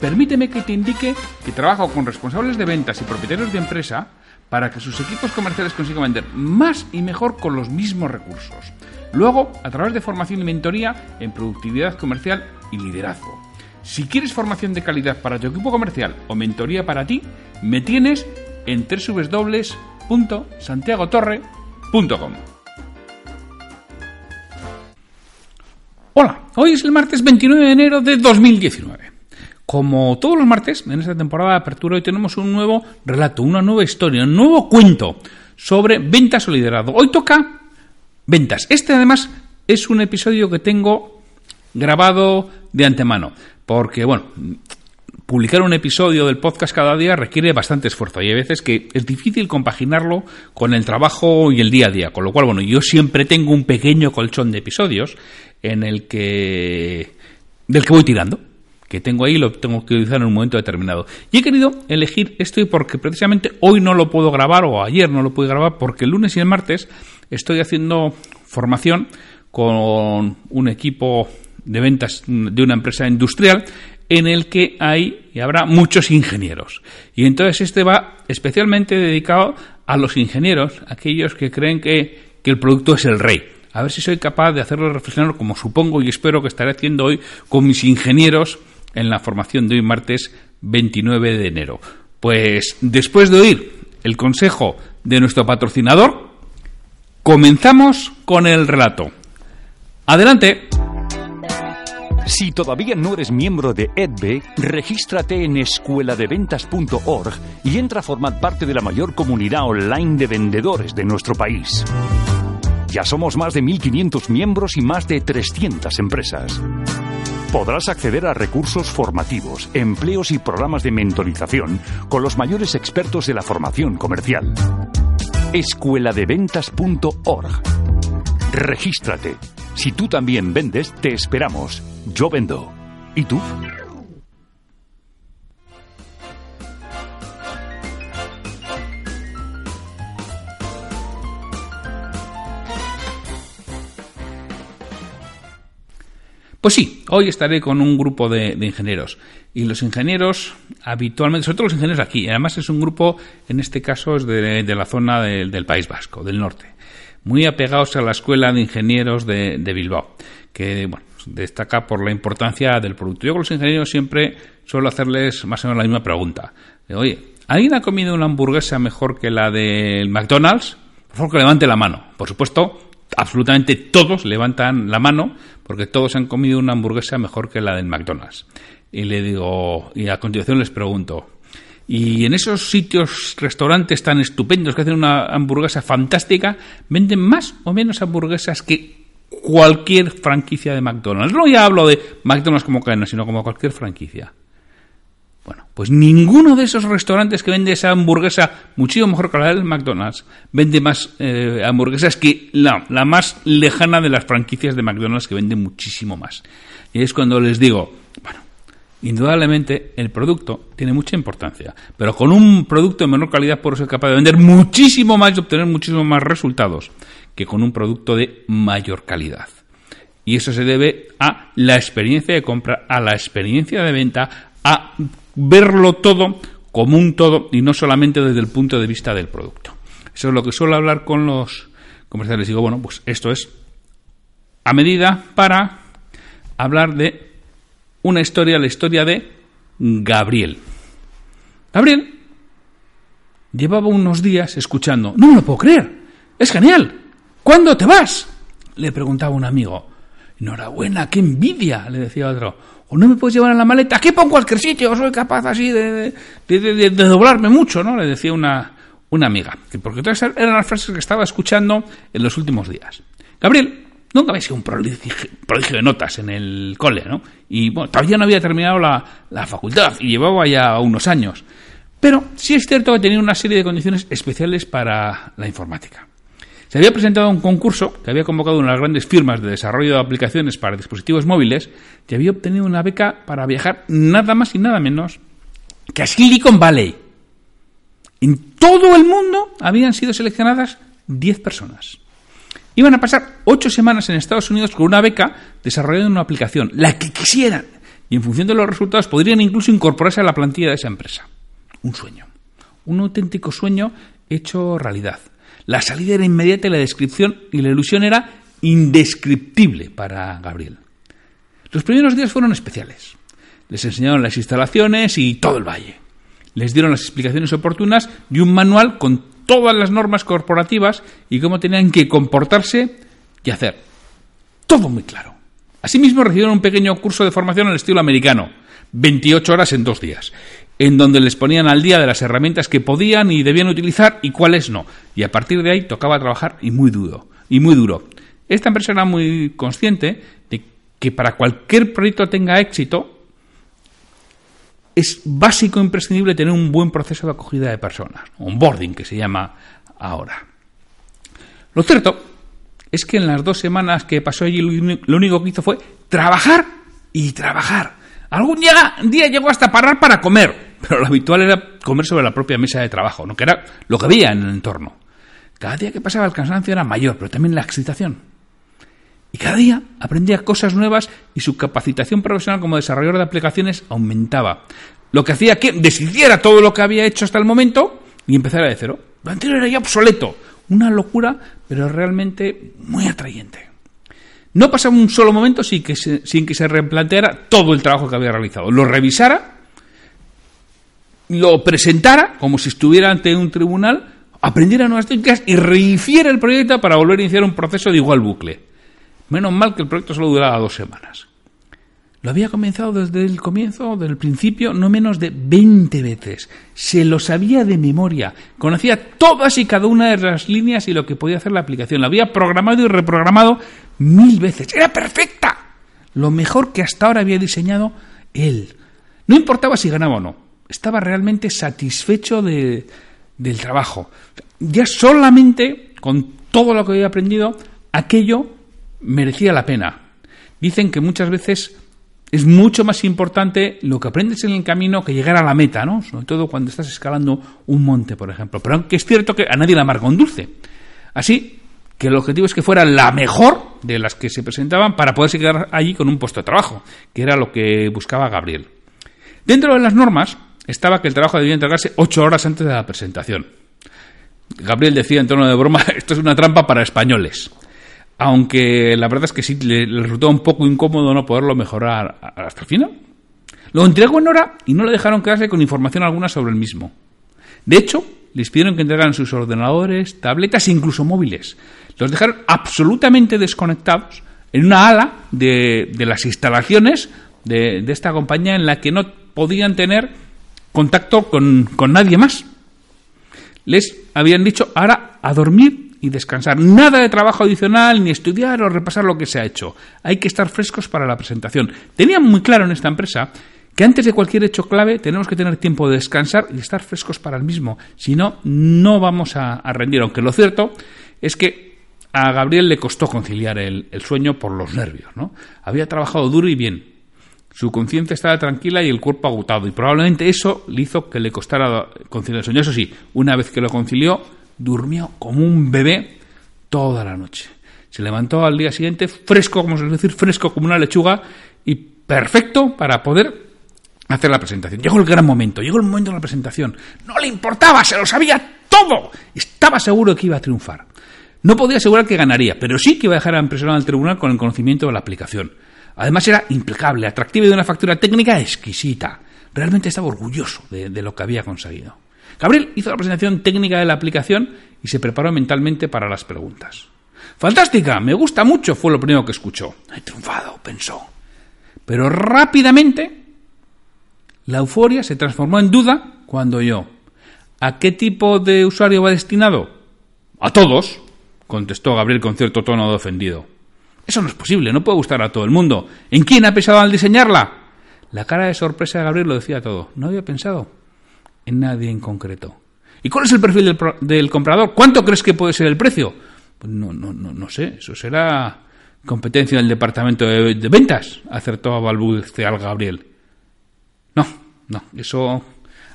Permíteme que te indique que trabajo con responsables de ventas y propietarios de empresa para que sus equipos comerciales consigan vender más y mejor con los mismos recursos. Luego, a través de formación y mentoría en productividad comercial y liderazgo. Si quieres formación de calidad para tu equipo comercial o mentoría para ti, me tienes en www.santiagotorre.com. Hola, hoy es el martes 29 de enero de 2019. Como todos los martes, en esta temporada de apertura, hoy tenemos un nuevo relato, una nueva historia, un nuevo cuento sobre ventas o liderazgo. Hoy toca ventas. Este además es un episodio que tengo grabado de antemano, porque bueno, publicar un episodio del podcast cada día requiere bastante esfuerzo y hay veces que es difícil compaginarlo con el trabajo y el día a día, con lo cual bueno, yo siempre tengo un pequeño colchón de episodios en el que del que voy tirando que tengo ahí lo tengo que utilizar en un momento determinado. Y he querido elegir esto porque precisamente hoy no lo puedo grabar o ayer no lo pude grabar porque el lunes y el martes estoy haciendo formación con un equipo de ventas de una empresa industrial en el que hay y habrá muchos ingenieros. Y entonces este va especialmente dedicado a los ingenieros, aquellos que creen que, que el producto es el rey. A ver si soy capaz de hacerlo reflexionar como supongo y espero que estaré haciendo hoy con mis ingenieros en la formación de hoy martes 29 de enero. Pues después de oír el consejo de nuestro patrocinador, comenzamos con el relato. Adelante. Si todavía no eres miembro de EDBE, regístrate en escueladeventas.org y entra a formar parte de la mayor comunidad online de vendedores de nuestro país. Ya somos más de 1.500 miembros y más de 300 empresas. Podrás acceder a recursos formativos, empleos y programas de mentorización con los mayores expertos de la formación comercial. Escueladeventas.org. Regístrate. Si tú también vendes, te esperamos. Yo vendo. ¿Y tú? Pues sí, hoy estaré con un grupo de, ingenieros. Y los ingenieros, habitualmente, sobre todo los ingenieros aquí, además es un grupo, en este caso es de, la zona del País Vasco, del norte, muy apegados a la Escuela de Ingenieros de, Bilbao, que bueno, destaca por la importancia del producto. Yo con los ingenieros siempre suelo hacerles más o menos la misma pregunta. Oye, ¿alguien ha comido una hamburguesa mejor que la del McDonald's? Por favor, que levante la mano. Por supuesto, absolutamente todos levantan la mano porque todos han comido una hamburguesa mejor que la del McDonald's. Y le digo, y a continuación les pregunto, ¿y en esos sitios, restaurantes tan estupendos que hacen una hamburguesa fantástica, venden más o menos hamburguesas que cualquier franquicia de McDonald's? No ya hablo de McDonald's como cadena, sino como cualquier franquicia. Bueno, pues ninguno de esos restaurantes que vende esa hamburguesa muchísimo mejor que la del McDonald's vende más eh, hamburguesas que la, más lejana de las franquicias de McDonald's que vende muchísimo más. Y es cuando les digo, bueno, indudablemente el producto tiene mucha importancia, pero con un producto de menor calidad por ser capaz de vender muchísimo más y obtener muchísimo más resultados que con un producto de mayor calidad. Y eso se debe a la experiencia de compra, a la experiencia de venta, a verlo todo como un todo y no solamente desde el punto de vista del producto. Eso es lo que suelo hablar con los comerciales. Digo, bueno, pues esto es a medida para hablar de una historia, la historia de Gabriel. Gabriel llevaba unos días escuchando, no me lo puedo creer, es genial, ¿cuándo te vas? Le preguntaba un amigo. Enhorabuena, qué envidia, le decía otro o no me puedes llevar en la maleta, aquí pongo cualquier sitio, soy capaz así de, de, doblarme mucho, ¿no? Le decía una, una amiga, porque todas eran las frases que estaba escuchando en los últimos días. Gabriel nunca había sido un prodigio, de notas en el cole, ¿no? Y bueno, todavía no había terminado la, la facultad y llevaba ya unos años. Pero sí es cierto que tenía una serie de condiciones especiales para la informática. Se había presentado un concurso que había convocado una de las grandes firmas de desarrollo de aplicaciones para dispositivos móviles y había obtenido una beca para viajar nada más y nada menos que a Silicon Valley. En todo el mundo habían sido seleccionadas 10 personas. Iban a pasar 8 semanas en Estados Unidos con una beca desarrollando una aplicación, la que quisieran, y en función de los resultados podrían incluso incorporarse a la plantilla de esa empresa. Un sueño, un auténtico sueño hecho realidad. La salida era inmediata y la descripción y la ilusión era indescriptible para Gabriel. Los primeros días fueron especiales. Les enseñaron las instalaciones y todo el valle. Les dieron las explicaciones oportunas y un manual con todas las normas corporativas y cómo tenían que comportarse y hacer. Todo muy claro. Asimismo recibieron un pequeño curso de formación al estilo americano, 28 horas en dos días, en donde les ponían al día de las herramientas que podían y debían utilizar y cuáles no. Y a partir de ahí tocaba trabajar y muy duro. Y muy duro. Esta empresa era muy consciente de que para cualquier proyecto tenga éxito, es básico e imprescindible tener un buen proceso de acogida de personas, onboarding que se llama ahora. Lo cierto es que en las dos semanas que pasó allí lo único que hizo fue trabajar y trabajar. Algún día, día llegó hasta parar para comer, pero lo habitual era comer sobre la propia mesa de trabajo, ¿no? que era lo que había en el entorno. Cada día que pasaba el cansancio era mayor, pero también la excitación. Y cada día aprendía cosas nuevas y su capacitación profesional como desarrollador de aplicaciones aumentaba. Lo que hacía que deshiciera todo lo que había hecho hasta el momento y empezara de cero. Lo anterior era ya obsoleto. Una locura, pero realmente muy atrayente. No pasaba un solo momento sin que sin que se replanteara todo el trabajo que había realizado. Lo revisara, lo presentara como si estuviera ante un tribunal, aprendiera nuevas técnicas y rehiciera el proyecto para volver a iniciar un proceso de igual bucle. Menos mal que el proyecto solo duraba dos semanas. Lo había comenzado desde el comienzo, desde el principio, no menos de 20 veces. Se lo sabía de memoria. Conocía todas y cada una de las líneas y lo que podía hacer la aplicación. La había programado y reprogramado mil veces. Era perfecta. Lo mejor que hasta ahora había diseñado él. No importaba si ganaba o no. Estaba realmente satisfecho de, del trabajo. Ya solamente con todo lo que había aprendido, aquello merecía la pena. Dicen que muchas veces es mucho más importante lo que aprendes en el camino que llegar a la meta, ¿no? Sobre todo cuando estás escalando un monte, por ejemplo. Pero aunque es cierto que a nadie le amarga un dulce. Así que el objetivo es que fuera la mejor de las que se presentaban para poderse quedar allí con un puesto de trabajo, que era lo que buscaba Gabriel. Dentro de las normas estaba que el trabajo debía entregarse ocho horas antes de la presentación. Gabriel decía en tono de broma, esto es una trampa para españoles aunque la verdad es que sí le, resultó un poco incómodo no poderlo mejorar hasta el final. Lo entregó en hora y no le dejaron quedarse con información alguna sobre el mismo. De hecho, les pidieron que entregaran sus ordenadores, tabletas e incluso móviles. Los dejaron absolutamente desconectados en una ala de, las instalaciones de, esta compañía en la que no podían tener contacto con, con nadie más. Les habían dicho, ahora a dormir y descansar. Nada de trabajo adicional, ni estudiar o repasar lo que se ha hecho. Hay que estar frescos para la presentación. Tenían muy claro en esta empresa que antes de cualquier hecho clave tenemos que tener tiempo de descansar y estar frescos para el mismo. Si no, no vamos a, rendir. Aunque lo cierto es que a Gabriel le costó conciliar el, el sueño por los nervios. ¿no? Había trabajado duro y bien. Su conciencia estaba tranquila y el cuerpo agotado. Y probablemente eso le hizo que le costara conciliar el sueño. Eso sí, una vez que lo concilió, durmió como un bebé toda la noche. Se levantó al día siguiente fresco, como se suele decir, fresco como una lechuga y perfecto para poder hacer la presentación. Llegó el gran momento, llegó el momento de la presentación. No le importaba, se lo sabía todo. Estaba seguro que iba a triunfar. No podía asegurar que ganaría, pero sí que iba a dejar a impresionar al tribunal con el conocimiento de la aplicación. Además era impecable, atractiva y de una factura técnica exquisita. Realmente estaba orgulloso de lo que había conseguido. Gabriel hizo la presentación técnica de la aplicación y se preparó mentalmente para las preguntas. Fantástica, me gusta mucho, fue lo primero que escuchó. He triunfado, pensó. Pero rápidamente la euforia se transformó en duda cuando yo. ¿A qué tipo de usuario va destinado? A todos, contestó Gabriel con cierto tono de ofendido. Eso no es posible, no puede gustar a todo el mundo. ¿En quién ha pensado al diseñarla? La cara de sorpresa de Gabriel lo decía todo. No había pensado en nadie en concreto. ¿Y cuál es el perfil del, comprador? ¿Cuánto crees que puede ser el precio? Pues no, no, no, no sé. Eso será competencia del departamento de, ventas, acertó a balbucear Gabriel. No, no, eso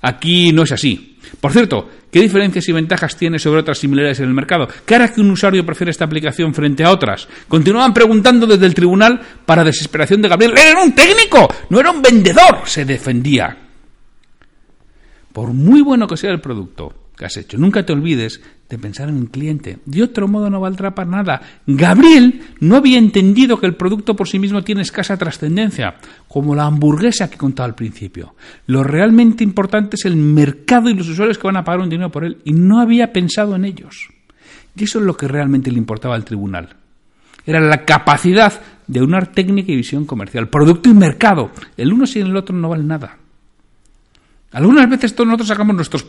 aquí no es así. Por cierto, ¿qué diferencias y ventajas tiene sobre otras similares en el mercado? ¿Qué hará que un usuario prefiera esta aplicación frente a otras? Continuaban preguntando desde el tribunal para desesperación de Gabriel. ¡Era un técnico! ¡No era un vendedor! se defendía. Por muy bueno que sea el producto, que has hecho. Nunca te olvides de pensar en el cliente. De otro modo no valdrá para nada. Gabriel no había entendido que el producto por sí mismo tiene escasa trascendencia, como la hamburguesa que contaba al principio. Lo realmente importante es el mercado y los usuarios que van a pagar un dinero por él, y no había pensado en ellos. Y eso es lo que realmente le importaba al tribunal. Era la capacidad de unar técnica y visión comercial, producto y mercado. El uno sin el otro no vale nada. Algunas veces todos nosotros sacamos nuestros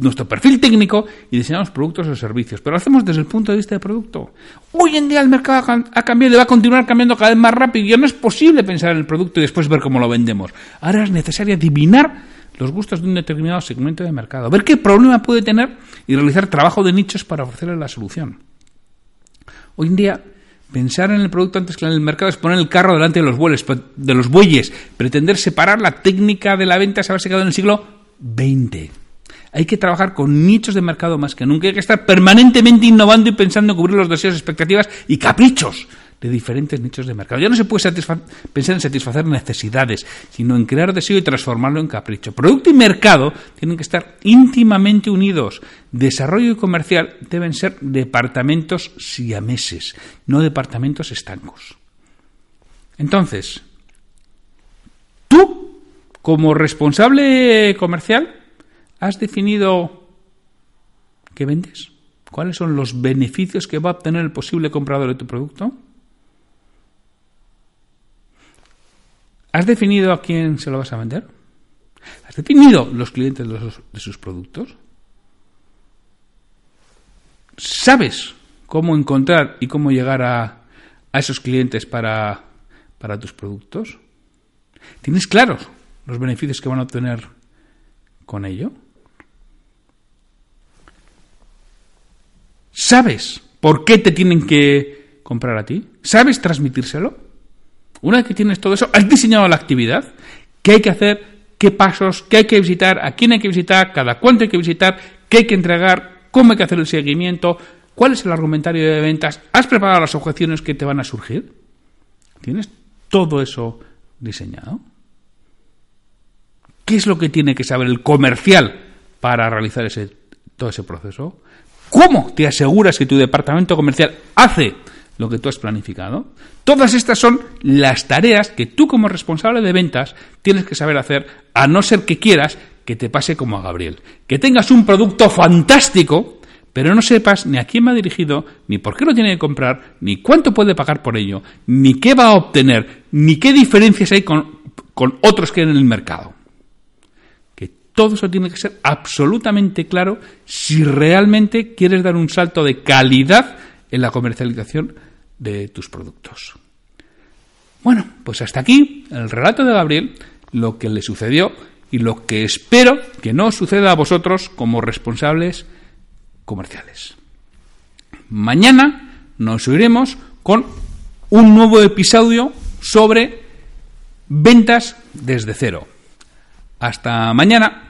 nuestro perfil técnico y diseñamos productos o servicios, pero lo hacemos desde el punto de vista de producto. Hoy en día el mercado ha cambiado y va a continuar cambiando cada vez más rápido ya no es posible pensar en el producto y después ver cómo lo vendemos. Ahora es necesario adivinar los gustos de un determinado segmento de mercado, ver qué problema puede tener y realizar trabajo de nichos para ofrecerle la solución. Hoy en día Pensar en el producto antes que en el mercado es poner el carro delante de los, bueyes, de los bueyes, pretender separar la técnica de la venta es haberse quedado en el siglo XX. Hay que trabajar con nichos de mercado más que nunca. Hay que estar permanentemente innovando y pensando en cubrir los deseos, expectativas y caprichos de diferentes nichos de mercado. Ya no se puede pensar en satisfacer necesidades, sino en crear deseo y transformarlo en capricho. Producto y mercado tienen que estar íntimamente unidos. Desarrollo y comercial deben ser departamentos siameses, no departamentos estancos. Entonces, tú, como responsable comercial, ¿Has definido qué vendes? ¿Cuáles son los beneficios que va a obtener el posible comprador de tu producto? ¿Has definido a quién se lo vas a vender? ¿Has definido los clientes de, sus productos? ¿Sabes cómo encontrar y cómo llegar a, a esos clientes para, para tus productos? ¿Tienes claros los beneficios que van a obtener con ello? ¿Sabes por qué te tienen que comprar a ti? ¿Sabes transmitírselo? Una vez que tienes todo eso, has diseñado la actividad, qué hay que hacer, qué pasos, qué hay que visitar, a quién hay que visitar, cada cuánto hay que visitar, qué hay que entregar, cómo hay que hacer el seguimiento, cuál es el argumentario de ventas, has preparado las objeciones que te van a surgir. ¿Tienes todo eso diseñado? ¿Qué es lo que tiene que saber el comercial para realizar ese, todo ese proceso? ¿Cómo te aseguras que tu departamento comercial hace lo que tú has planificado? Todas estas son las tareas que tú como responsable de ventas tienes que saber hacer, a no ser que quieras que te pase como a Gabriel. Que tengas un producto fantástico, pero no sepas ni a quién va dirigido, ni por qué lo tiene que comprar, ni cuánto puede pagar por ello, ni qué va a obtener, ni qué diferencias hay con, con otros que hay en el mercado todo eso tiene que ser absolutamente claro si realmente quieres dar un salto de calidad en la comercialización de tus productos. Bueno, pues hasta aquí el relato de Gabriel, lo que le sucedió y lo que espero que no suceda a vosotros como responsables comerciales. Mañana nos oiremos con un nuevo episodio sobre ventas desde cero. Hasta mañana.